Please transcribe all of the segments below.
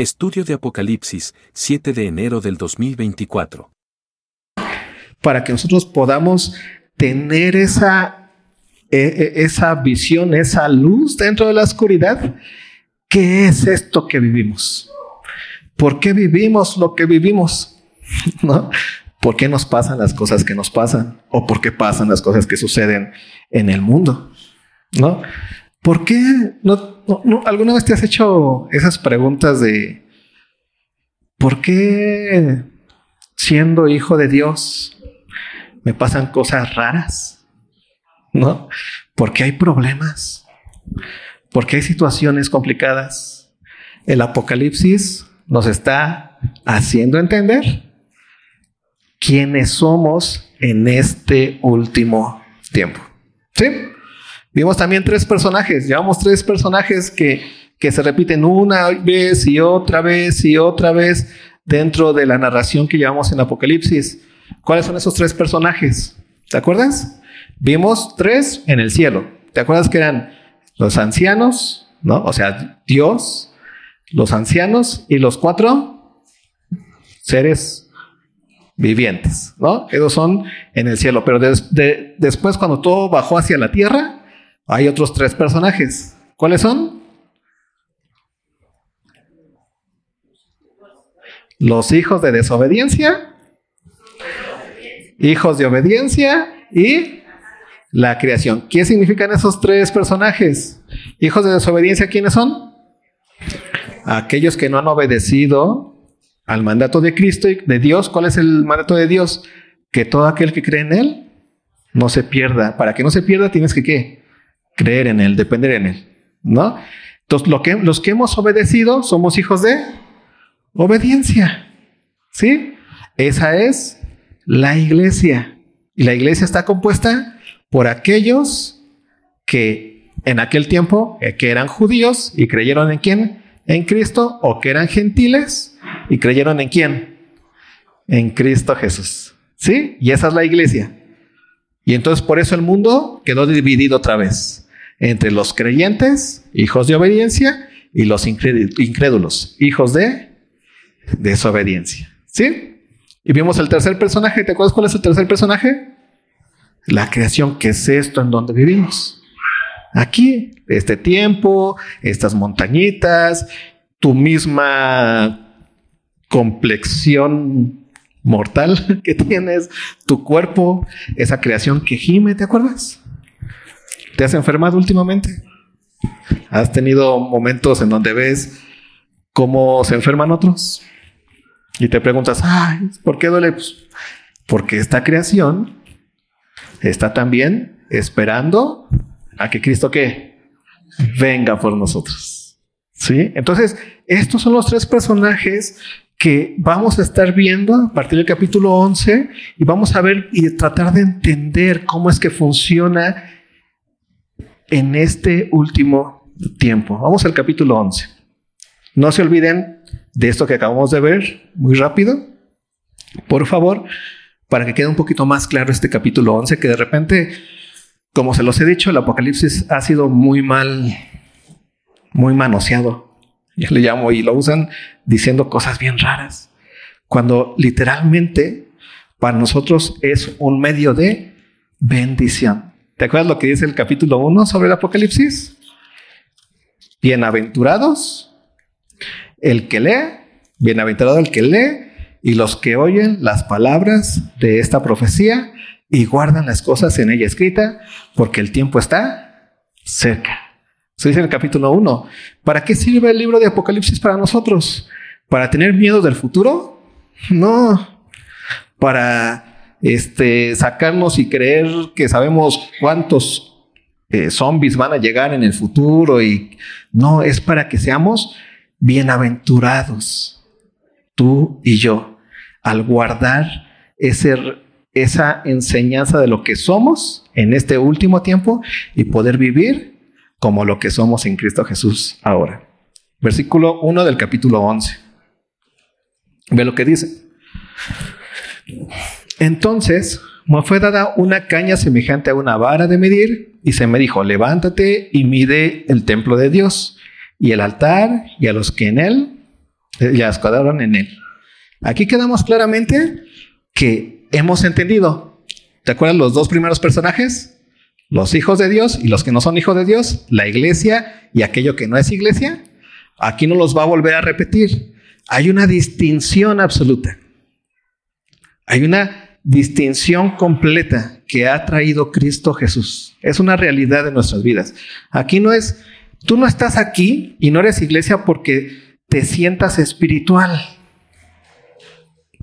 Estudio de Apocalipsis, 7 de enero del 2024. Para que nosotros podamos tener esa, e, e, esa visión, esa luz dentro de la oscuridad. ¿Qué es esto que vivimos? ¿Por qué vivimos lo que vivimos? ¿No? ¿Por qué nos pasan las cosas que nos pasan? ¿O por qué pasan las cosas que suceden en el mundo? ¿No? ¿Por qué no, alguna vez te has hecho esas preguntas de ¿por qué siendo hijo de Dios me pasan cosas raras? ¿No? ¿Por qué hay problemas? ¿Por qué hay situaciones complicadas? El Apocalipsis nos está haciendo entender quiénes somos en este último tiempo. ¿Sí? Vimos también tres personajes, llevamos tres personajes que, que se repiten una vez y otra vez y otra vez dentro de la narración que llevamos en Apocalipsis. ¿Cuáles son esos tres personajes? ¿Te acuerdas? Vimos tres en el cielo. ¿Te acuerdas que eran los ancianos, ¿no? O sea, Dios, los ancianos y los cuatro seres vivientes, ¿no? Esos son en el cielo. Pero después, cuando todo bajó hacia la tierra, hay otros tres personajes. ¿Cuáles son? Los hijos de desobediencia, hijos de obediencia y la creación. ¿Qué significan esos tres personajes? Hijos de desobediencia, ¿quiénes son? Aquellos que no han obedecido al mandato de Cristo y de Dios. ¿Cuál es el mandato de Dios? Que todo aquel que cree en Él no se pierda. Para que no se pierda tienes que ¿qué? Creer en Él, depender en Él, ¿no? Entonces, lo que, los que hemos obedecido somos hijos de obediencia, ¿sí? Esa es la iglesia. Y la iglesia está compuesta por aquellos que en aquel tiempo, eh, que eran judíos y creyeron en quién? En Cristo, o que eran gentiles y creyeron en quién? En Cristo Jesús. ¿Sí? Y esa es la iglesia. Y entonces por eso el mundo quedó dividido otra vez entre los creyentes, hijos de obediencia, y los incrédulos, hijos de desobediencia. ¿Sí? Y vimos el tercer personaje. ¿Te acuerdas cuál es el tercer personaje? La creación, que es esto en donde vivimos. Aquí, este tiempo, estas montañitas, tu misma complexión mortal que tienes, tu cuerpo, esa creación que gime, ¿te acuerdas? ¿Te has enfermado últimamente? ¿Has tenido momentos en donde ves cómo se enferman otros? Y te preguntas, ay, ¿por qué duele? Pues, porque esta creación está también esperando a que Cristo venga por nosotros. ¿Sí? Entonces, estos son los tres personajes que vamos a estar viendo a partir del capítulo 11 y vamos a ver y tratar de entender cómo es que funciona en este último tiempo. Vamos al capítulo 11. No se olviden de esto que acabamos de ver muy rápido. Por favor, para que quede un poquito más claro este capítulo 11, que de repente, como se los he dicho, el Apocalipsis ha sido muy mal, muy manoseado. Yo le llamo y lo usan diciendo cosas bien raras. Cuando literalmente para nosotros es un medio de bendición. ¿Te acuerdas lo que dice el capítulo 1 sobre el Apocalipsis? Bienaventurados el que lee, bienaventurado el que lee y los que oyen las palabras de esta profecía y guardan las cosas en ella escrita, porque el tiempo está cerca. Eso dice en el capítulo 1. ¿Para qué sirve el libro de Apocalipsis para nosotros? ¿Para tener miedo del futuro? No. Para este, sacarnos y creer que sabemos cuántos eh, zombies van a llegar en el futuro y no, es para que seamos bienaventurados, tú y yo, al guardar ese, esa enseñanza de lo que somos en este último tiempo y poder vivir como lo que somos en Cristo Jesús ahora. Versículo 1 del capítulo 11. Ve lo que dice. Entonces me fue dada una caña semejante a una vara de medir y se me dijo, levántate y mide el templo de Dios y el altar y a los que en él las que adoran en Él. Aquí quedamos claramente que hemos entendido. ¿Te acuerdas los dos primeros personajes? Los hijos de Dios y los que no son hijos de Dios, la iglesia y aquello que no es iglesia. Aquí no los va a volver a repetir. Hay una distinción absoluta. Hay una distinción completa que ha traído Cristo Jesús. Es una realidad de nuestras vidas. Aquí no es, tú no estás aquí y no eres iglesia porque te sientas espiritual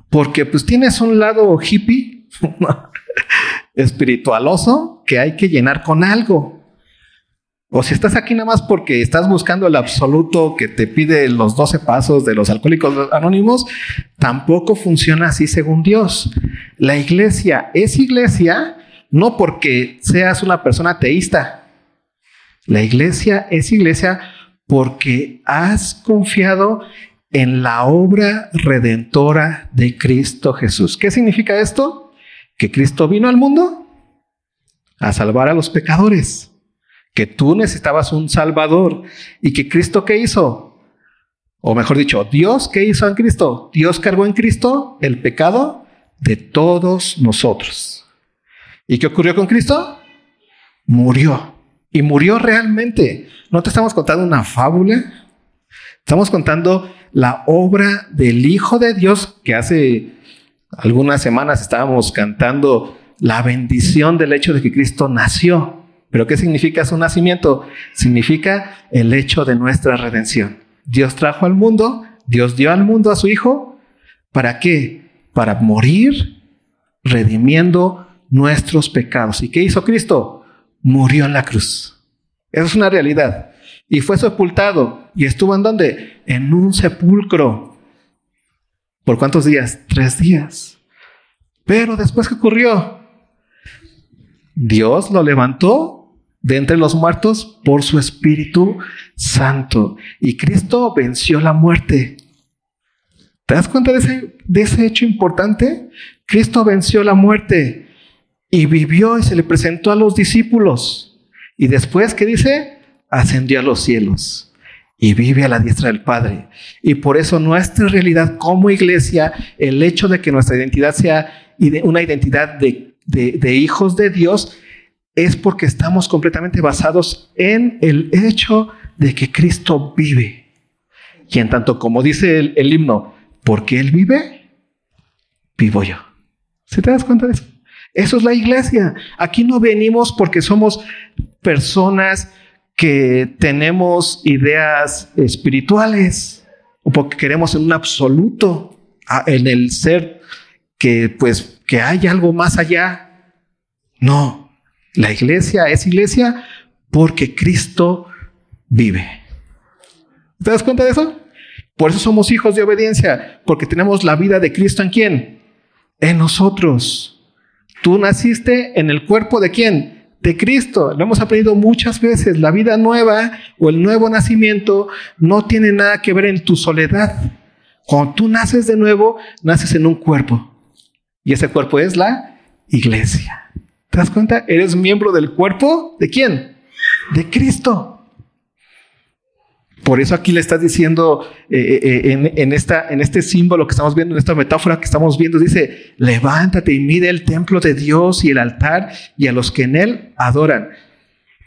porque pues tienes un lado hippie, espiritualoso, que hay que llenar con algo. O si estás aquí nada más porque estás buscando el absoluto que te pide los 12 pasos de los alcohólicos anónimos, tampoco funciona así según Dios. La iglesia es iglesia no porque seas una persona teísta. La iglesia es iglesia porque has confiado en la obra redentora de Cristo Jesús. ¿Qué significa esto? Que Cristo vino al mundo a salvar a los pecadores, que tú necesitabas un Salvador y que Cristo qué hizo? O mejor dicho, Dios qué hizo en Cristo? Dios cargó en Cristo el pecado de todos nosotros. ¿Y qué ocurrió con Cristo? Murió. Y murió realmente. No te estamos contando una fábula. Estamos contando la obra del Hijo de Dios que hace algunas semanas estábamos cantando la bendición del hecho de que Cristo nació. Pero ¿qué significa su nacimiento? Significa el hecho de nuestra redención. Dios trajo al mundo, Dios dio al mundo a su Hijo. ¿Para qué? Para morir redimiendo nuestros pecados. ¿Y qué hizo Cristo? Murió en la cruz. Eso es una realidad y fue sepultado. ¿Y estuvo en dónde? En un sepulcro. ¿Por cuántos días? Tres días. Pero después, ¿qué ocurrió? Dios lo levantó de entre los muertos por su Espíritu Santo. Y Cristo venció la muerte. ¿Te das cuenta de ese, de ese hecho importante? Cristo venció la muerte y vivió y se le presentó a los discípulos. Y después, ¿qué dice? ascendió a los cielos y vive a la diestra del Padre. Y por eso nuestra realidad como iglesia, el hecho de que nuestra identidad sea una identidad de, de, hijos de Dios, es porque estamos completamente basados en el hecho de que Cristo vive. Y en tanto como dice el, el himno, porque Él vive, vivo yo. ¿Se te das cuenta de eso? Eso es la iglesia. Aquí no venimos porque somos personas que tenemos ideas espirituales o porque queremos en un absoluto, en el ser que pues que hay algo más allá. No, la iglesia es iglesia porque Cristo vive. ¿Te das cuenta de eso? Por eso somos hijos de obediencia, porque tenemos la vida de Cristo en quién? En nosotros. Tú naciste en el cuerpo de quién? de Cristo. Lo hemos aprendido muchas veces. La vida nueva o el nuevo nacimiento no tiene nada que ver en tu soledad. Cuando tú naces de nuevo, naces en un cuerpo. Y ese cuerpo es la iglesia. ¿Te das cuenta? Eres miembro del cuerpo de quién? De Cristo. Por eso aquí le estás diciendo eh, eh, eh, en, esta, en este símbolo que estamos viendo, en esta metáfora que estamos viendo, dice, levántate y mide el templo de Dios y el altar y a los que en él adoran.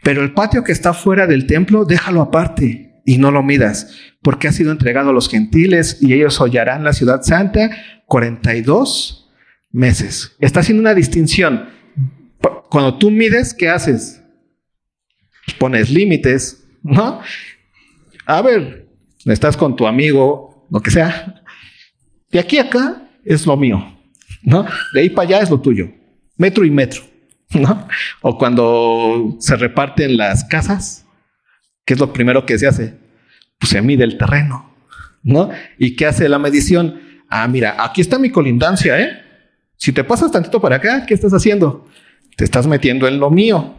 Pero el patio que está fuera del templo, déjalo aparte y no lo midas, porque ha sido entregado a los gentiles y ellos hollarán la ciudad santa 42 meses. Está haciendo una distinción. Cuando tú mides, ¿qué haces? Pones límites, ¿no? a ver, estás con tu amigo, lo que sea, de aquí a acá es lo mío, ¿no? De ahí para allá es lo tuyo, metro y metro, ¿no? O cuando se reparten las casas, ¿qué es lo primero que se hace? Pues se mide el terreno, ¿no? ¿Y qué hace la medición? Ah, mira, aquí está mi colindancia, ¿eh? Si te pasas tantito para acá, ¿qué estás haciendo? Te estás metiendo en lo mío.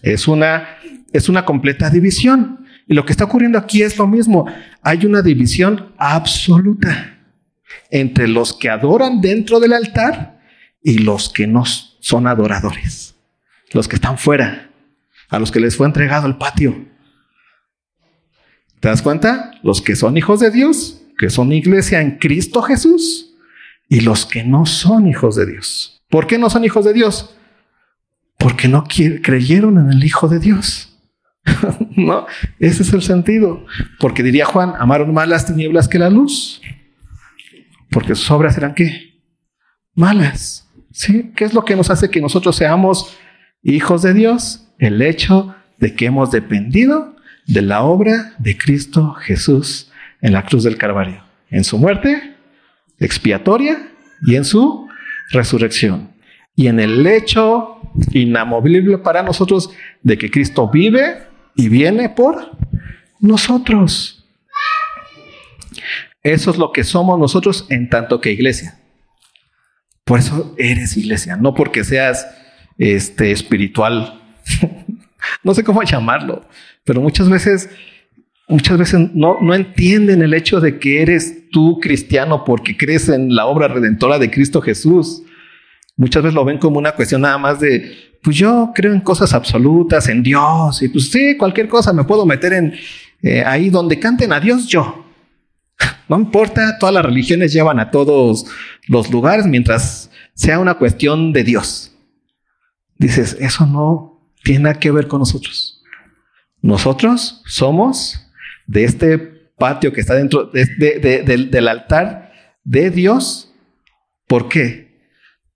Es una, es una completa división. Y lo que está ocurriendo aquí es lo mismo. Hay una división absoluta entre los que adoran dentro del altar y los que no son adoradores. Los que están fuera, a los que les fue entregado el patio. ¿Te das cuenta? Los que son hijos de Dios, que son iglesia en Cristo Jesús, y los que no son hijos de Dios. ¿Por qué no son hijos de Dios? Porque no creyeron en el Hijo de Dios. no, ese es el sentido. Porque diría Juan, amaron más las tinieblas que la luz. Porque sus obras eran qué? Malas. ¿Sí? ¿Qué es lo que nos hace que nosotros seamos hijos de Dios? El hecho de que hemos dependido de la obra de Cristo Jesús en la cruz del Calvario, en su muerte expiatoria y en su resurrección. Y en el hecho inamovible para nosotros de que Cristo vive y viene por nosotros. Eso es lo que somos nosotros en tanto que iglesia. Por eso eres iglesia, no porque seas este espiritual. no sé cómo llamarlo, pero muchas veces muchas veces no, no entienden el hecho de que eres tú cristiano porque crees en la obra redentora de Cristo Jesús. Muchas veces lo ven como una cuestión nada más de, pues yo creo en cosas absolutas, en Dios, y pues sí, cualquier cosa me puedo meter en eh, ahí donde canten a Dios yo. No importa, todas las religiones llevan a todos los lugares mientras sea una cuestión de Dios. Dices, eso no tiene nada que ver con nosotros. Nosotros somos de este patio que está dentro del altar de Dios. ¿Por qué?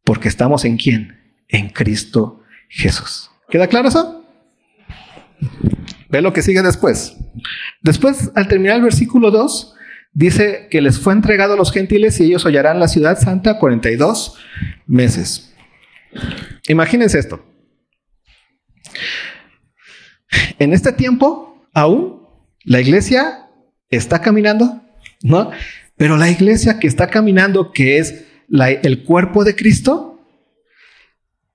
Porque estamos en quién? En Cristo Jesús. ¿Queda claro eso? Ve lo que sigue después. Después, al terminar el versículo 2, dice que les fue entregado a los gentiles y ellos hollarán la ciudad santa 42 meses. Imagínense esto. En este tiempo, aún la iglesia está caminando, ¿no? Pero la iglesia que está caminando, que es el cuerpo de Cristo,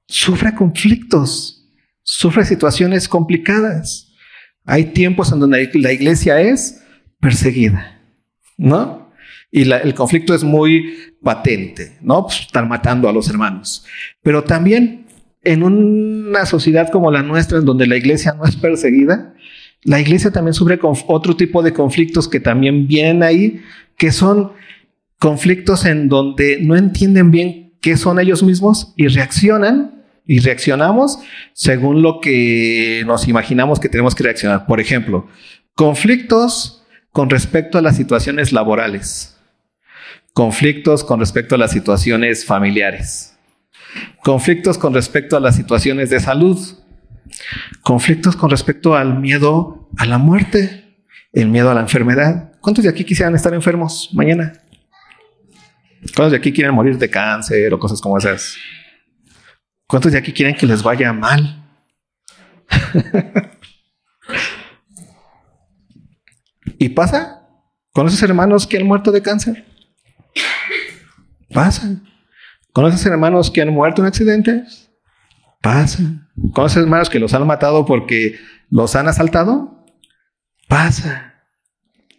sufre conflictos, sufre situaciones complicadas. Hay tiempos en donde la iglesia es perseguida, ¿no? Y el conflicto es muy patente, ¿no? Pues están matando a los hermanos. Pero también en una sociedad como la nuestra, en donde la iglesia no es perseguida, la iglesia también sufre con otro tipo de conflictos que también vienen ahí, que son conflictos en donde no entienden bien qué son ellos mismos y reaccionan y reaccionamos según lo que nos imaginamos que tenemos que reaccionar. Por ejemplo, conflictos con respecto a las situaciones laborales, conflictos con respecto a las situaciones familiares, conflictos con respecto a las situaciones de salud, conflictos con respecto al miedo a la muerte, el miedo a la enfermedad. ¿Cuántos de aquí quisieran estar enfermos mañana? ¿Cuántos de aquí quieren morir de cáncer o cosas como esas? ¿Cuántos de aquí quieren que les vaya mal? ¿Y pasa con esos hermanos que han muerto de cáncer? Pasa. ¿Con esos hermanos que han muerto en accidentes? Pasa. ¿Con esos hermanos que los han matado porque los han asaltado? Pasa.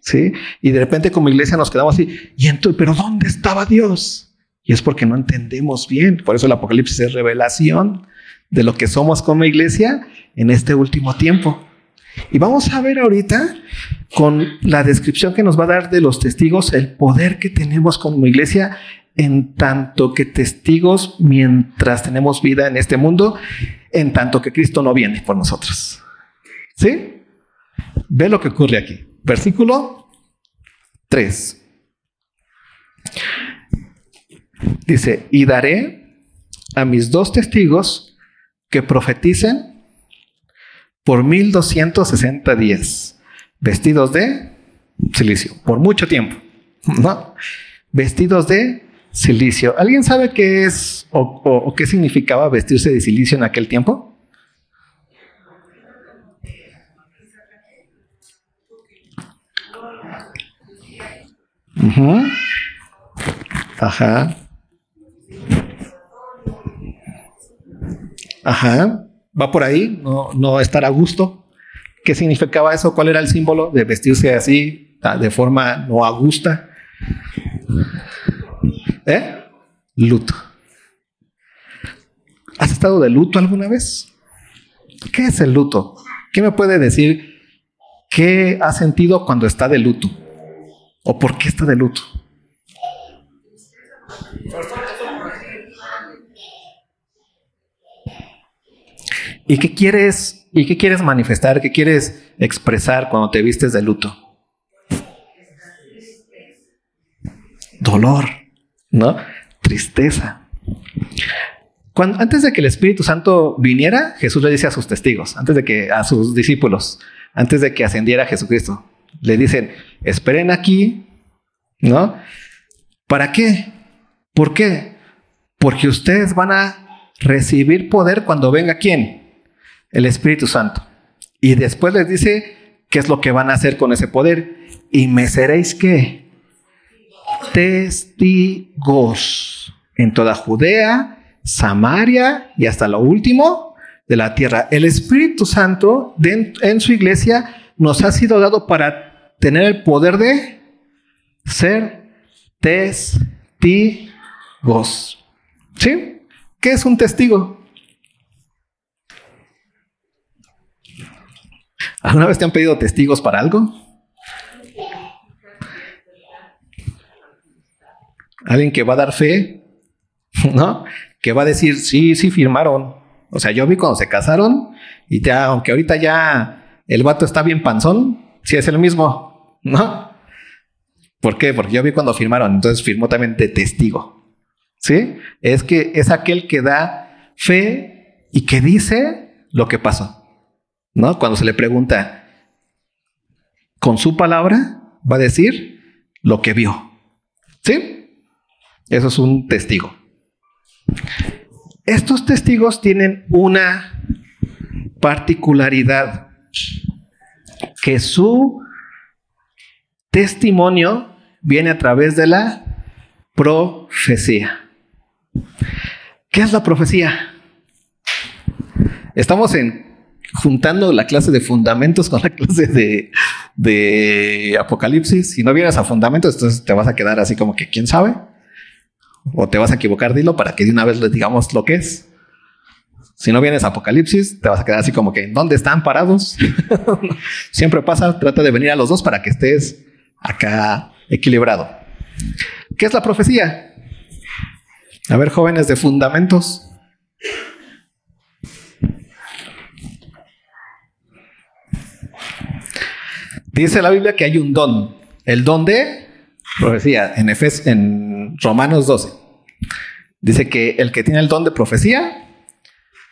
¿Sí? Y de repente como iglesia nos quedamos así, y entonces, pero ¿dónde estaba Dios? Y es porque no entendemos bien. Por eso el Apocalipsis es revelación de lo que somos como iglesia en este último tiempo. Y vamos a ver ahorita con la descripción que nos va a dar de los testigos el poder que tenemos como iglesia en tanto que testigos mientras tenemos vida en este mundo, en tanto que Cristo no viene por nosotros. ¿Sí? Ve lo que ocurre aquí. Versículo 3. Dice, y daré a mis dos testigos que profeticen por 1260 días, vestidos de silicio, por mucho tiempo, ¿no? Vestidos de Silicio. ¿Alguien sabe qué es o, qué significaba vestirse de silicio en aquel tiempo? Ajá. Ajá. Va por ahí, no, no estar a gusto. ¿Qué significaba eso? ¿Cuál era el símbolo de vestirse así, de forma no a gusta? ¿Eh? Luto. ¿Has estado de luto alguna vez? ¿Qué es el luto? ¿Qué me puede decir qué ha sentido cuando está de luto? ¿O por qué está de luto? ¿Y qué quieres, y qué quieres manifestar? ¿Qué quieres expresar cuando te vistes de luto? Dolor, ¿no? Tristeza. Cuando, antes de que el Espíritu Santo viniera, Jesús le dice a sus testigos, antes de que a sus discípulos, antes de que ascendiera Jesucristo, le dicen, esperen aquí, ¿no? ¿Para qué? ¿Por qué? Porque ustedes van a recibir poder cuando venga quién? El Espíritu Santo. Y después les dice qué es lo que van a hacer con ese poder. Y me seréis qué? Testigos en toda Judea, Samaria y hasta lo último de la tierra. El Espíritu Santo en su iglesia nos ha sido dado para tener el poder de ser testigos. ¿Sí? ¿Qué es un testigo? ¿Alguna vez te han pedido testigos para algo? Alguien que va a dar fe, ¿no? Que va a decir, sí, sí firmaron. O sea, yo vi cuando se casaron y ya, aunque ahorita ya el vato está bien panzón, sí es el mismo, ¿no? ¿Por qué? Porque yo vi cuando firmaron, entonces firmó también de testigo. ¿Sí? Es que es aquel que da fe y que dice lo que pasó. ¿No? Cuando se le pregunta con su palabra, va a decir lo que vio. ¿Sí? Eso es un testigo. Estos testigos tienen una particularidad que su testimonio viene a través de la profecía. ¿Qué es la profecía? Estamos juntando la clase de fundamentos con la clase de, de Apocalipsis. Si no vienes a fundamentos, entonces te vas a quedar así como que quién sabe. O te vas a equivocar, dilo para que de una vez les digamos lo que es. Si no vienes a Apocalipsis, te vas a quedar así como que ¿dónde están parados? Siempre pasa, trata de venir a los dos para que estés acá equilibrado. ¿Qué es la profecía? A ver, jóvenes de fundamentos. Dice la Biblia que hay un don. El don de profecía en, Efes, en Romanos 12. Dice que el que tiene el don de profecía,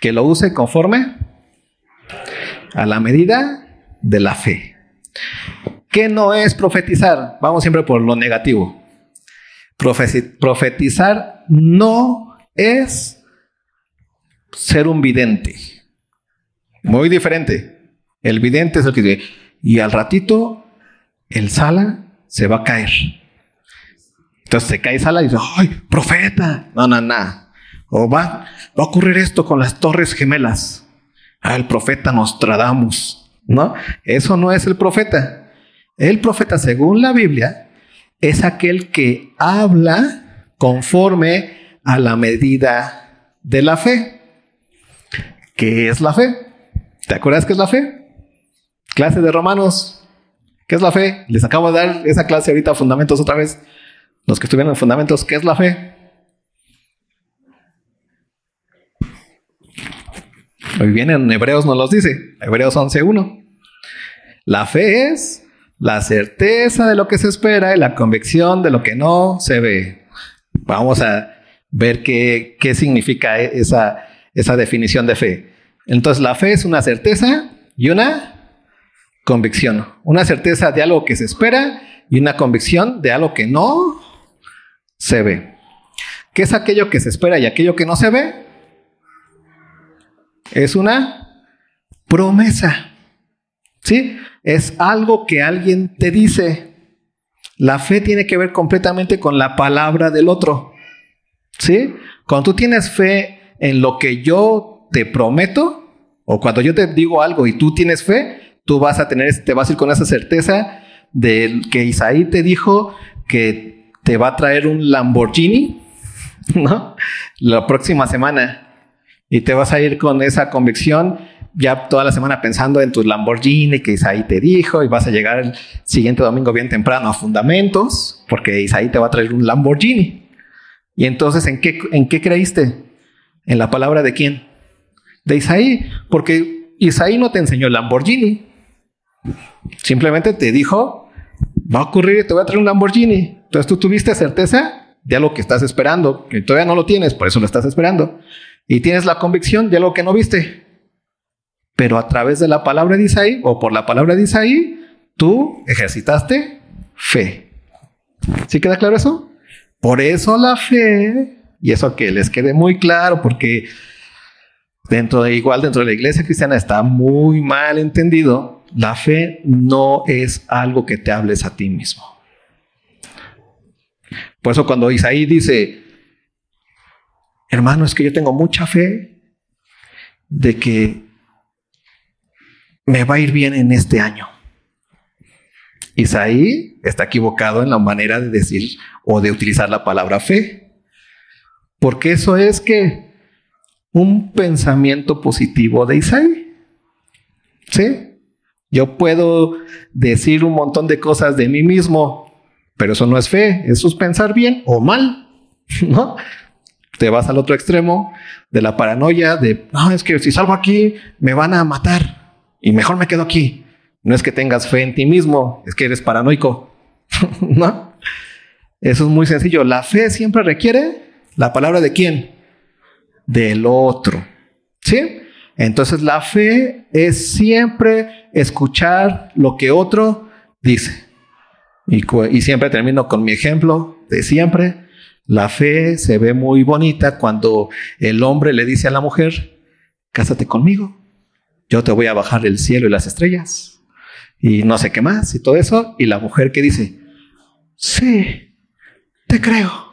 que lo use conforme a la medida de la fe. ¿Qué no es profetizar? Vamos siempre por lo negativo. Profetizar no es ser un vidente. Muy diferente. El vidente es el que dice, y al ratito el sala se va a caer. Entonces se cae sala y dice, ¡ay, profeta! No, no, no. O va, va a ocurrir esto con las torres gemelas. Ah, el profeta Nostradamus. No, eso no es el profeta. El profeta, según la Biblia, es aquel que habla conforme a la medida de la fe. ¿Qué es la fe? ¿Te acuerdas qué es la fe? Clase de Romanos. ¿Qué es la fe? Les acabo de dar esa clase ahorita, fundamentos otra vez. Los que estuvieron en fundamentos, ¿qué es la fe? Hoy viene en Hebreos nos los dice. Hebreos 11.1. La fe es la certeza de lo que se espera y la convicción de lo que no se ve. Vamos a ver qué, qué significa esa, esa definición de fe. Entonces, la fe es una certeza y una convicción. Una certeza de algo que se espera y una convicción de algo que no se ve. ¿Qué es aquello que se espera y aquello que no se ve? Es una promesa. ¿Sí? es algo que alguien te dice. La fe tiene que ver completamente con la palabra del otro. ¿Sí? Cuando tú tienes fe en lo que yo te prometo, o cuando yo te digo algo y tú tienes fe, tú vas a tener, te vas a ir con esa certeza de que Isaí te dijo que te va a traer un Lamborghini, ¿no? La próxima semana. Y te vas a ir con esa convicción ya toda la semana pensando en tu Lamborghini que Isaí te dijo y vas a llegar el siguiente domingo bien temprano a Fundamentos porque Isaí te va a traer un Lamborghini. Y entonces, ¿en qué, en qué creíste? ¿En la palabra de quién? De Isaí, porque Isaí no te enseñó el Lamborghini. Simplemente te dijo, va a ocurrir te voy a traer un Lamborghini. Entonces tú tuviste certeza de algo que estás esperando, que todavía no lo tienes, por eso lo estás esperando. Y tienes la convicción de algo que no viste. Pero a través de la palabra de Isaí o por la palabra de Isaí, tú ejercitaste fe. ¿Sí queda claro eso? Por eso la fe, y eso que les quede muy claro, porque dentro de igual dentro de la iglesia cristiana está muy mal entendido, la fe no es algo que te hables a ti mismo. Por eso cuando Isaí dice, hermano, es que yo tengo mucha fe de que me va a ir bien en este año. Isaí está equivocado en la manera de decir o de utilizar la palabra fe. Porque eso es que un pensamiento positivo de Isaí. ¿Sí? Yo puedo decir un montón de cosas de mí mismo, pero eso no es fe, eso es pensar bien o mal, ¿no? Te vas al otro extremo de la paranoia de, no, es que si salgo aquí me van a matar y mejor me quedo aquí. No es que tengas fe en ti mismo, es que eres paranoico, ¿no? Eso es muy sencillo. La fe siempre requiere la palabra de quién? Del otro, ¿sí? Entonces la fe es siempre escuchar lo que otro dice. Y, siempre termino con mi ejemplo de siempre. La fe se ve muy bonita cuando el hombre le dice a la mujer, cásate conmigo, yo te voy a bajar el cielo y las estrellas y no sé qué más y todo eso. Y la mujer que dice, sí, te creo.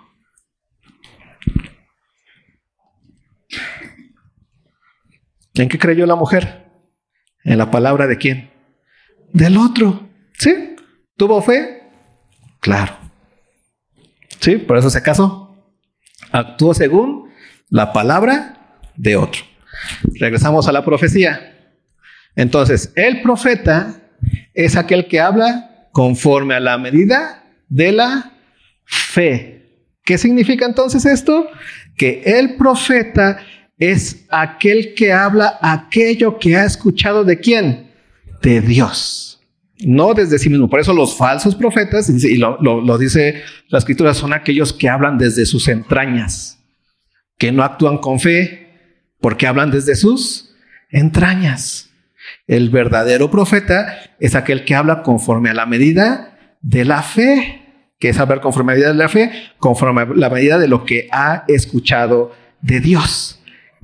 ¿En qué creyó la mujer? En la palabra de quién? Del otro. ¿Sí? ¿Tuvo fe? Claro. Sí, por eso se casó. Actuó según la palabra de otro. Regresamos a la profecía. Entonces, el profeta es aquel que habla conforme a la medida de la fe. ¿Qué significa entonces esto? Que el profeta es aquel que habla aquello que ha escuchado de quién? De Dios no desde sí mismo. Por eso los falsos profetas, y lo, dice la escritura, son aquellos que hablan desde sus entrañas, que no actúan con fe, porque hablan desde sus entrañas. El verdadero profeta es aquel que habla conforme a la medida de la fe, que es hablar conforme a la medida de la fe, conforme a la medida de lo que ha escuchado de Dios.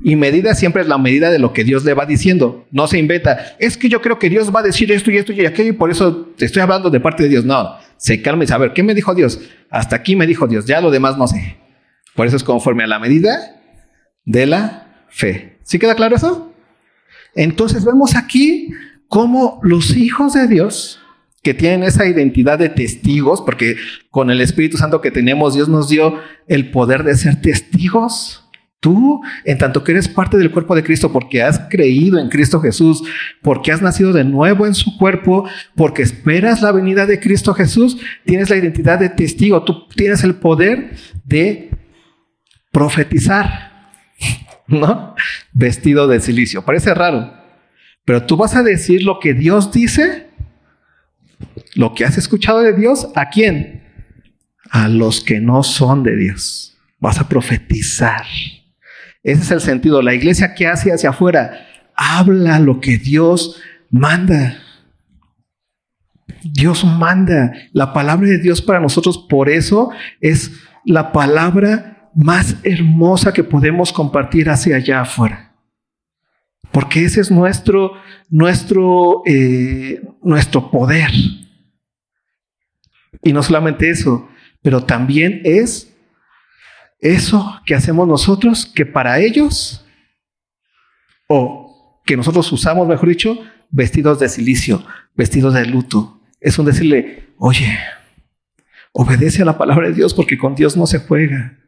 Y medida siempre es la medida de lo que Dios le va diciendo. No se inventa. Es que yo creo que Dios va a decir esto y esto y aquello y por eso te estoy hablando de parte de Dios. No, se calma y sabe, ¿qué me dijo Dios? Hasta aquí me dijo Dios, ya lo demás no sé. Por eso es conforme a la medida de la fe. ¿Sí queda claro eso? Entonces vemos aquí cómo los hijos de Dios que tienen esa identidad de testigos, porque con el Espíritu Santo que tenemos, Dios nos dio el poder de ser testigos Tú, en tanto que eres parte del cuerpo de Cristo, porque has creído en Cristo Jesús, porque has nacido de nuevo en su cuerpo, porque esperas la venida de Cristo Jesús, tienes la identidad de testigo, tú tienes el poder de profetizar, ¿no? Vestido de silicio. Parece raro, pero tú vas a decir lo que Dios dice, lo que has escuchado de Dios, ¿a quién? A los que no son de Dios. Vas a profetizar. Ese es el sentido. La iglesia que hace hacia afuera habla lo que Dios manda. Dios manda. La palabra de Dios para nosotros, por eso es la palabra más hermosa que podemos compartir hacia allá afuera. Porque ese es nuestro, nuestro, eh, nuestro poder. Y no solamente eso, pero también es eso que hacemos nosotros, que para ellos, o que nosotros usamos, mejor dicho, vestidos de silicio, vestidos de luto, es un decirle, oye, obedece a la palabra de Dios porque con Dios no se juega.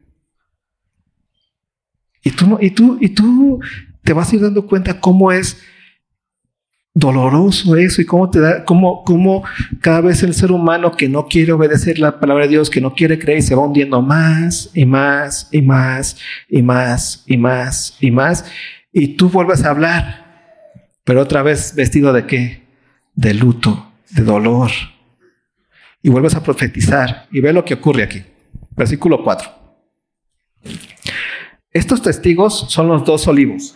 Y tú, y tú, y tú te vas a ir dando cuenta cómo es doloroso eso y cómo te da, cómo, cómo cada vez el ser humano que no quiere obedecer la palabra de Dios, que no quiere creer, se va hundiendo más y más y más y más y más y más. Y tú vuelves a hablar, pero otra vez vestido de qué? De luto, de dolor. Y vuelves a profetizar y ve lo que ocurre aquí. Versículo 4. Estos testigos son los dos olivos.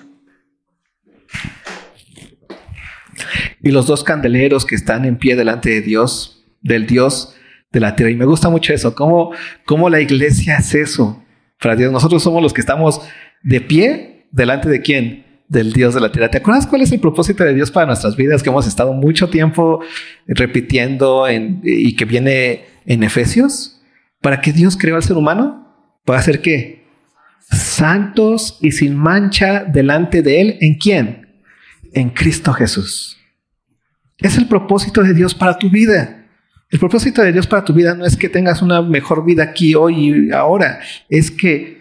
Y los dos candeleros que están en pie delante de Dios, del Dios de la tierra. Y me gusta mucho eso, cómo, cómo la iglesia es eso para Dios. Nosotros somos los que estamos de pie delante de quién? Del Dios de la tierra. ¿Te acuerdas cuál es el propósito de Dios para nuestras vidas que hemos estado mucho tiempo repitiendo en, y que viene en Efesios? ¿Para que Dios creó al ser humano? ¿Para hacer qué? Santos y sin mancha delante de Él. ¿En quién? En Cristo Jesús. Es el propósito de Dios para tu vida. El propósito de Dios para tu vida no es que tengas una mejor vida aquí, hoy y ahora. Es que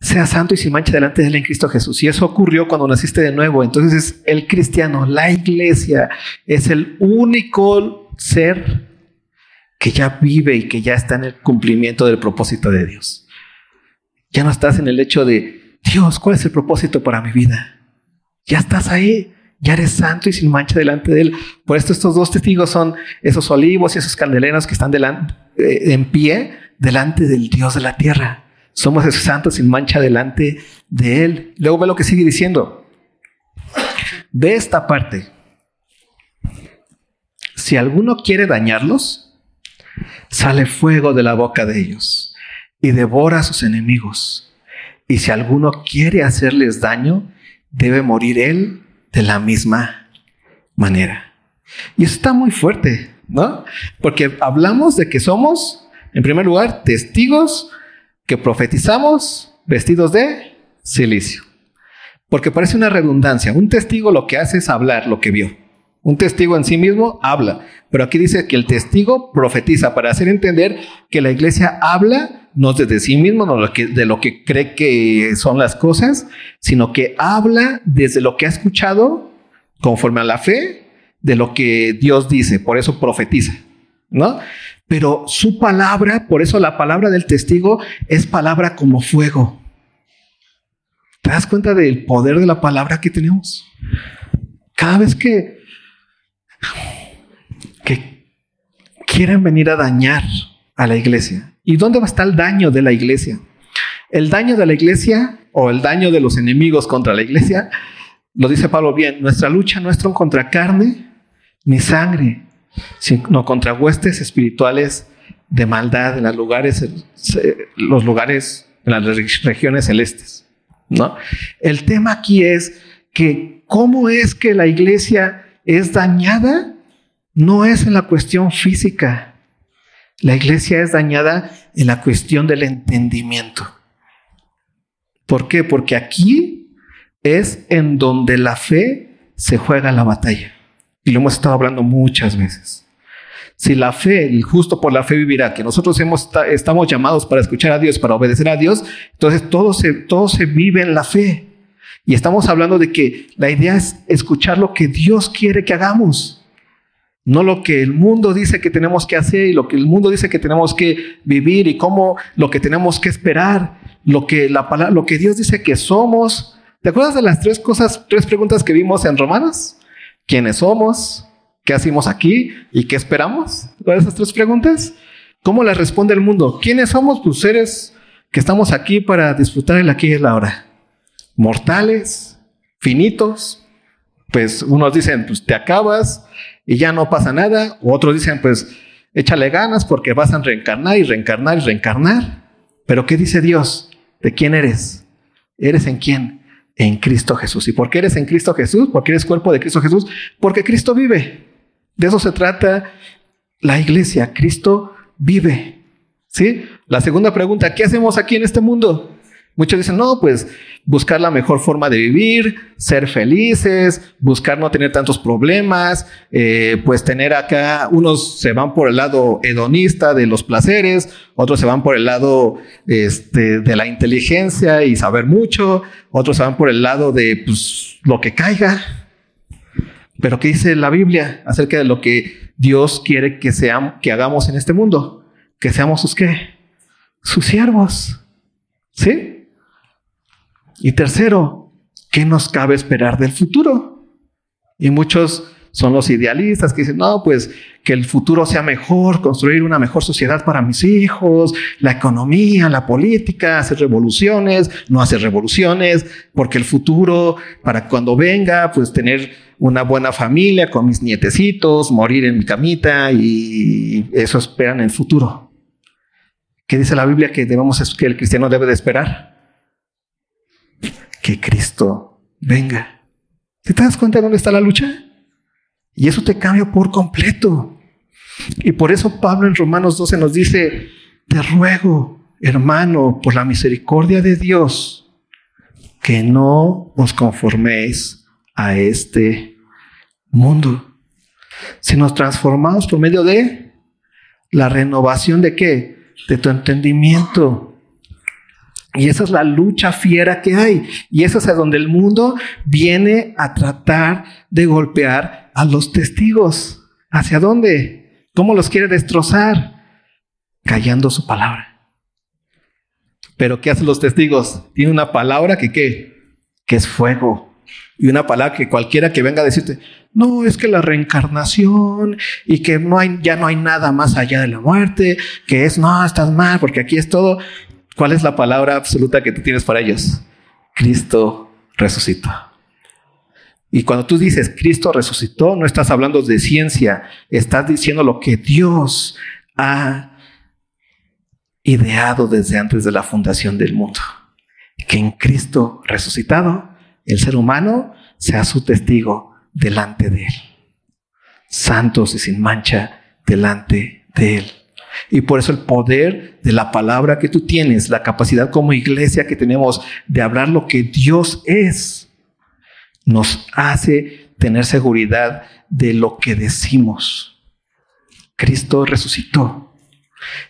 seas santo y sin mancha delante de él en Cristo Jesús. Y eso ocurrió cuando naciste de nuevo. Entonces el cristiano, la iglesia, es el único ser que ya vive y que ya está en el cumplimiento del propósito de Dios. Ya no estás en el hecho de, Dios, ¿cuál es el propósito para mi vida? Ya estás ahí ya eres santo y sin mancha delante de él. Por esto estos dos testigos son esos olivos y esos candeleros que están delante, eh, en pie delante del Dios de la tierra. Somos esos santos sin mancha delante de él. Luego ve lo que sigue diciendo. Ve esta parte. Si alguno quiere dañarlos, sale fuego de la boca de ellos y devora a sus enemigos. Y si alguno quiere hacerles daño, debe morir él de la misma manera. Y eso está muy fuerte, ¿no? Porque hablamos de que somos, en primer lugar, testigos que profetizamos vestidos de silicio. Porque parece una redundancia. Un testigo lo que hace es hablar lo que vio. Un testigo en sí mismo habla, pero aquí dice que el testigo profetiza para hacer entender que la iglesia habla no desde sí mismo, no de lo que cree que son las cosas, sino que habla desde lo que ha escuchado conforme a la fe de lo que Dios dice, por eso profetiza, ¿no? Pero su palabra, por eso la palabra del testigo es palabra como fuego. ¿Te das cuenta del poder de la palabra que tenemos? Cada vez que que quieren venir a dañar a la iglesia. ¿Y dónde va a estar el daño de la iglesia? El daño de la iglesia o el daño de los enemigos contra la iglesia, lo dice Pablo bien, nuestra lucha no es contra carne ni sangre, sino contra huestes espirituales de maldad en los lugares, los lugares, en las regiones celestes. ¿no? El tema aquí es que cómo es que la iglesia es dañada no es en la cuestión física. La iglesia es dañada en la cuestión del entendimiento. ¿Por qué? Porque aquí es en donde la fe se juega la batalla. Y lo hemos estado hablando muchas veces. Si la fe, el justo por la fe vivirá, que nosotros hemos, estamos llamados para escuchar a Dios, para obedecer a Dios, entonces todo se, todo se vive en la fe. Y estamos hablando de que la idea es escuchar lo que Dios quiere que hagamos, no lo que el mundo dice que tenemos que hacer y lo que el mundo dice que tenemos que vivir y cómo lo que tenemos que esperar, lo que la palabra, lo que Dios dice que somos. ¿Te acuerdas de las tres cosas, tres preguntas que vimos en Romanos? ¿Quiénes somos? ¿Qué hacemos aquí? ¿Y qué esperamos? ¿Cuáles esas tres preguntas? ¿Cómo las responde el mundo? ¿Quiénes somos? Pues seres que estamos aquí para disfrutar el aquí y la hora mortales, finitos, pues unos dicen, pues te acabas y ya no pasa nada, o otros dicen, pues échale ganas porque vas a reencarnar y reencarnar y reencarnar. Pero ¿qué dice Dios? ¿De quién eres? ¿Eres en quién? En Cristo Jesús. ¿Y por qué eres en Cristo Jesús? Porque eres cuerpo de Cristo Jesús. Porque Cristo vive. De eso se trata la iglesia. Cristo vive. ¿Sí? La segunda pregunta, ¿qué hacemos aquí en este mundo? Muchos dicen, no, pues buscar la mejor forma de vivir, ser felices, buscar no tener tantos problemas, eh, pues tener acá, unos se van por el lado hedonista de los placeres, otros se van por el lado este, de la inteligencia y saber mucho, otros se van por el lado de pues, lo que caiga. Pero ¿qué dice la Biblia acerca de lo que Dios quiere que, seamos, que hagamos en este mundo? Que seamos sus qué? Sus siervos. ¿Sí? Y tercero, ¿qué nos cabe esperar del futuro? Y muchos son los idealistas que dicen, no, pues que el futuro sea mejor, construir una mejor sociedad para mis hijos, la economía, la política, hacer revoluciones, no hacer revoluciones, porque el futuro, para cuando venga, pues tener una buena familia con mis nietecitos, morir en mi camita y eso esperan el futuro. ¿Qué dice la Biblia que debemos que el cristiano debe de esperar? Que Cristo venga. ¿Te das cuenta de dónde está la lucha? Y eso te cambia por completo. Y por eso Pablo en Romanos 12 nos dice, te ruego, hermano, por la misericordia de Dios, que no os conforméis a este mundo, sino transformados por medio de la renovación de qué? De tu entendimiento. Y esa es la lucha fiera que hay. Y eso es a donde el mundo viene a tratar de golpear a los testigos. ¿Hacia dónde? ¿Cómo los quiere destrozar? Callando su palabra. Pero ¿qué hacen los testigos? Tiene una palabra que qué? Que es fuego. Y una palabra que cualquiera que venga a decirte, no, es que la reencarnación y que no hay, ya no hay nada más allá de la muerte, que es, no, estás mal, porque aquí es todo. ¿Cuál es la palabra absoluta que tú tienes para ellos? Cristo resucitó. Y cuando tú dices Cristo resucitó, no estás hablando de ciencia, estás diciendo lo que Dios ha ideado desde antes de la fundación del mundo. Que en Cristo resucitado, el ser humano sea su testigo delante de Él. Santos y sin mancha delante de Él. Y por eso el poder de la palabra que tú tienes, la capacidad como iglesia que tenemos de hablar lo que Dios es, nos hace tener seguridad de lo que decimos. Cristo resucitó.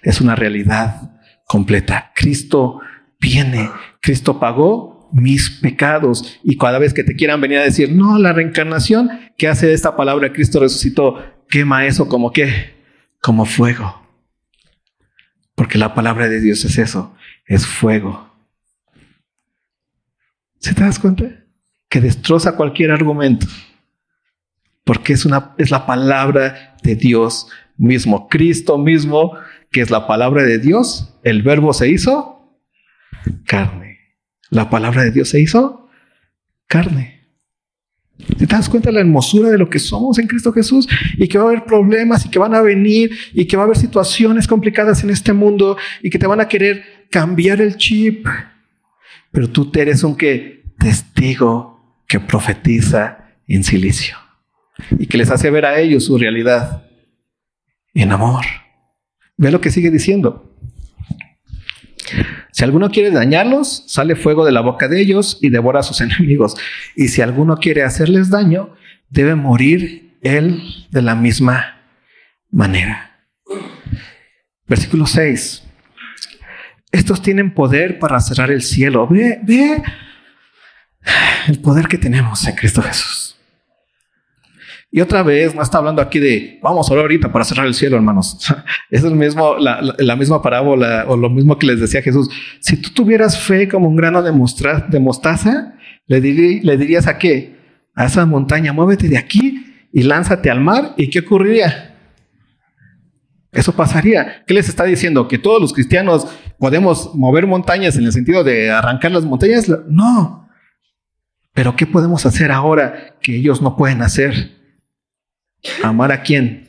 Es una realidad completa. Cristo viene. Cristo pagó mis pecados. Y cada vez que te quieran venir a decir, no, la reencarnación, ¿qué hace esta palabra? Cristo resucitó. Quema eso como qué? Como fuego. Porque la palabra de Dios es eso, es fuego. ¿Se te das cuenta? que destroza cualquier argumento, porque es, una, es la palabra de Dios mismo, Cristo mismo, que es la palabra de Dios, el verbo se hizo carne. La palabra de Dios se hizo carne. ¿Te das cuenta de la hermosura de lo que somos en Cristo Jesús? Y que va a haber problemas y que van a venir y que va a haber situaciones complicadas en este mundo y que te van a querer cambiar el chip. Pero tú eres un que testigo que profetiza en silicio y que les hace ver a ellos su realidad en amor. Ve lo que sigue diciendo. Si alguno quiere dañarlos, sale fuego de la boca de ellos y devora a sus enemigos. Y si alguno quiere hacerles daño, debe morir él de la misma manera. Versículo 6. Estos tienen poder para cerrar el cielo. Ve, ve el poder que tenemos en Cristo Jesús. Y otra vez, no está hablando aquí de vamos a orar ahorita para cerrar el cielo, hermanos. Es el mismo, la, misma parábola o lo mismo que les decía Jesús. Si tú tuvieras fe como un grano de, de mostaza, le, le dirías a qué? A esa montaña, muévete de aquí y lánzate al mar. ¿Y qué ocurriría? Eso pasaría. ¿Qué les está diciendo? ¿Que todos los cristianos podemos mover montañas en el sentido de arrancar las montañas? No. Pero ¿qué podemos hacer ahora que ellos no pueden hacer? ¿Amar a quién?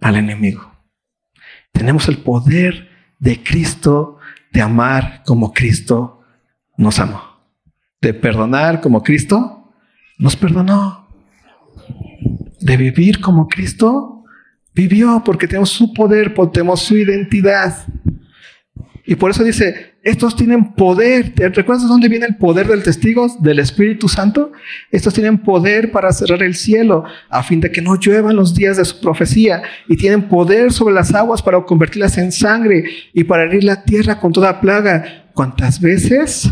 Al enemigo. Tenemos el poder de Cristo de amar como Cristo nos amó. De perdonar como Cristo nos perdonó. De vivir como Cristo vivió porque tenemos su poder, tenemos su identidad. Y por eso dice, estos tienen poder. ¿Te recuerdas dónde viene el poder del testigo? Del Espíritu Santo. Estos tienen poder para cerrar el cielo a fin de que no lluevan los días de su profecía. Y tienen poder sobre las aguas para convertirlas en sangre y para herir la tierra con toda plaga. Cuantas veces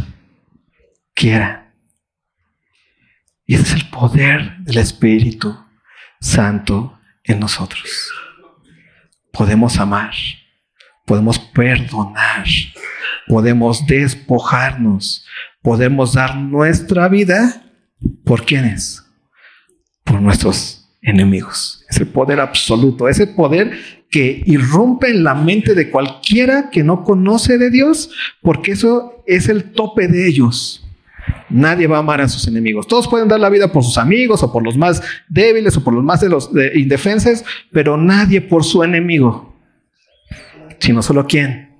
quieran. Y ese es el poder del Espíritu Santo en nosotros. Podemos amar, podemos perdonar, podemos despojarnos, podemos dar nuestra vida por quienes, por nuestros enemigos. Es el poder absoluto, ese poder que irrumpe en la mente de cualquiera que no conoce de Dios, porque eso es el tope de ellos. Nadie va a amar a sus enemigos. Todos pueden dar la vida por sus amigos o por los más débiles o por los más de los indefensos, pero nadie por su enemigo. Sino solo quién?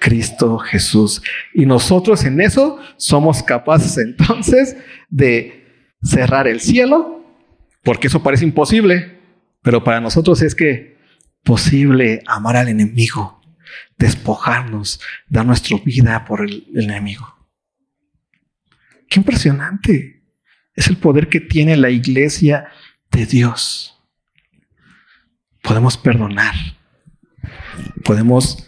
Cristo Jesús. Y nosotros en eso somos capaces entonces de cerrar el cielo, porque eso parece imposible, pero para nosotros es que posible amar al enemigo, despojarnos, dar nuestra vida por el, el enemigo. Qué impresionante. Es el poder que tiene la iglesia de Dios. Podemos perdonar. Podemos...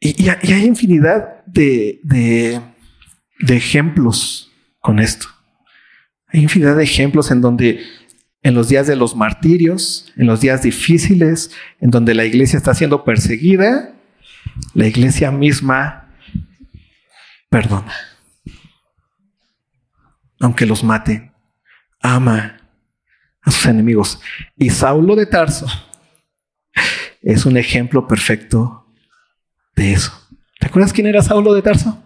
Y, hay infinidad de, de, ejemplos con esto. Hay infinidad de ejemplos en donde en los días de los martirios, en los días difíciles, en donde la iglesia está siendo perseguida, la iglesia misma perdona aunque los mate, ama a sus enemigos. Y Saulo de Tarso es un ejemplo perfecto de eso. ¿Te acuerdas quién era Saulo de Tarso?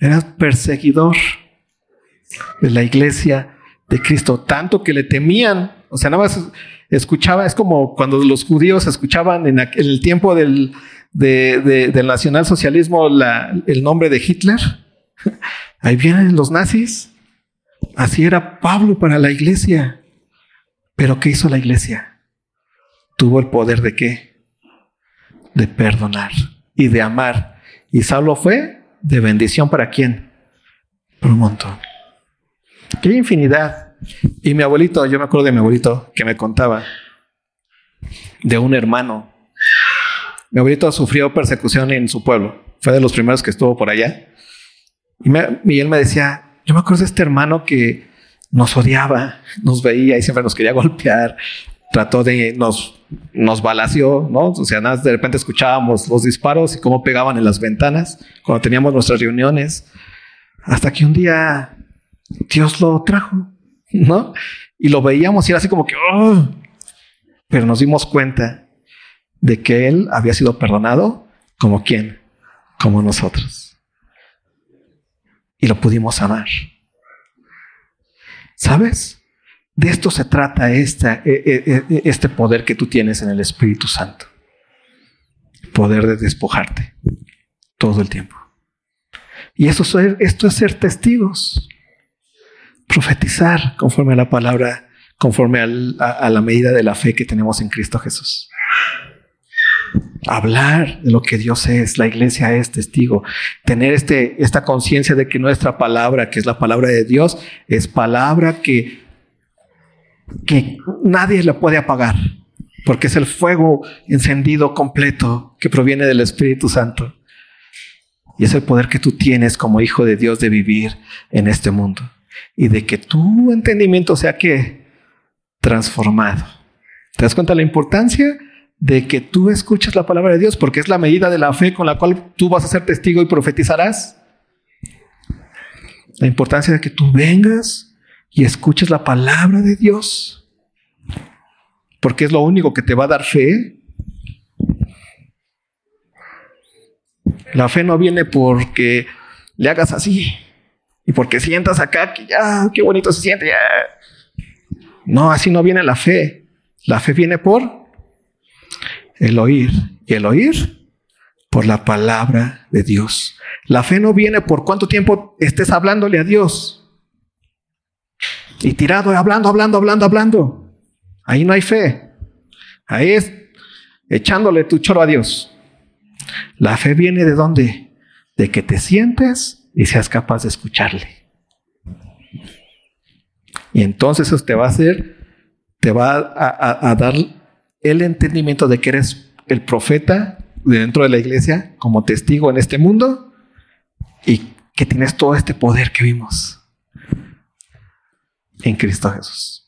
Era perseguidor de la iglesia de Cristo, tanto que le temían. O sea, nada más escuchaba, es como cuando los judíos escuchaban en el tiempo del, de, del nacionalsocialismo el nombre de Hitler. Ahí vienen los nazis. Así era Pablo para la iglesia. Pero ¿qué hizo la iglesia? Tuvo el poder de qué? De perdonar y de amar. Y Saulo fue de bendición para quién? Por un montón. Qué infinidad. Y mi abuelito, yo me acuerdo de mi abuelito que me contaba de un hermano mi abuelito sufrió persecución en su pueblo. Fue de los primeros que estuvo por allá. Y, él me decía, yo me acuerdo de este hermano que nos odiaba, nos veía y siempre nos quería golpear. Trató de, nos, nos balació, ¿no? O sea, nada, de repente escuchábamos los disparos y cómo pegaban en las ventanas cuando teníamos nuestras reuniones. Hasta que un día Dios lo trajo, ¿no? Y lo veíamos y era así como que, oh". pero nos dimos cuenta de que él había sido perdonado como quién, como nosotros. Y lo pudimos amar. ¿Sabes? De esto se trata esta, e, e, e, este poder que tú tienes en el Espíritu Santo. Poder de despojarte todo el tiempo. Y eso, esto es ser testigos. Profetizar conforme a la palabra, conforme a la medida de la fe que tenemos en Cristo Jesús hablar de lo que Dios es, la iglesia es testigo, tener este, esta conciencia de que nuestra palabra, que es la palabra de Dios, es palabra que, que nadie la puede apagar, porque es el fuego encendido completo que proviene del Espíritu Santo. Y es el poder que tú tienes como hijo de Dios de vivir en este mundo y de que tu entendimiento sea que transformado. ¿Te das cuenta de la importancia? de que tú escuches la palabra de Dios, porque es la medida de la fe con la cual tú vas a ser testigo y profetizarás. La importancia de que tú vengas y escuches la palabra de Dios, porque es lo único que te va a dar fe. La fe no viene porque le hagas así y porque sientas acá que ya, qué bonito se siente. No, así no viene la fe. La fe viene por el oír. ¿Y el oír? Por la palabra de Dios. La fe no viene por cuánto tiempo estés hablándole a Dios. Y tirado, hablando, hablando, hablando, hablando. Ahí no hay fe. Ahí es echándole tu choro a Dios. La fe viene de dónde? De que te sientes y seas capaz de escucharle. Y entonces eso te va a hacer, te va a, a dar el entendimiento de que eres el profeta dentro de la iglesia como testigo en este mundo y que tienes todo este poder que vimos en Cristo Jesús.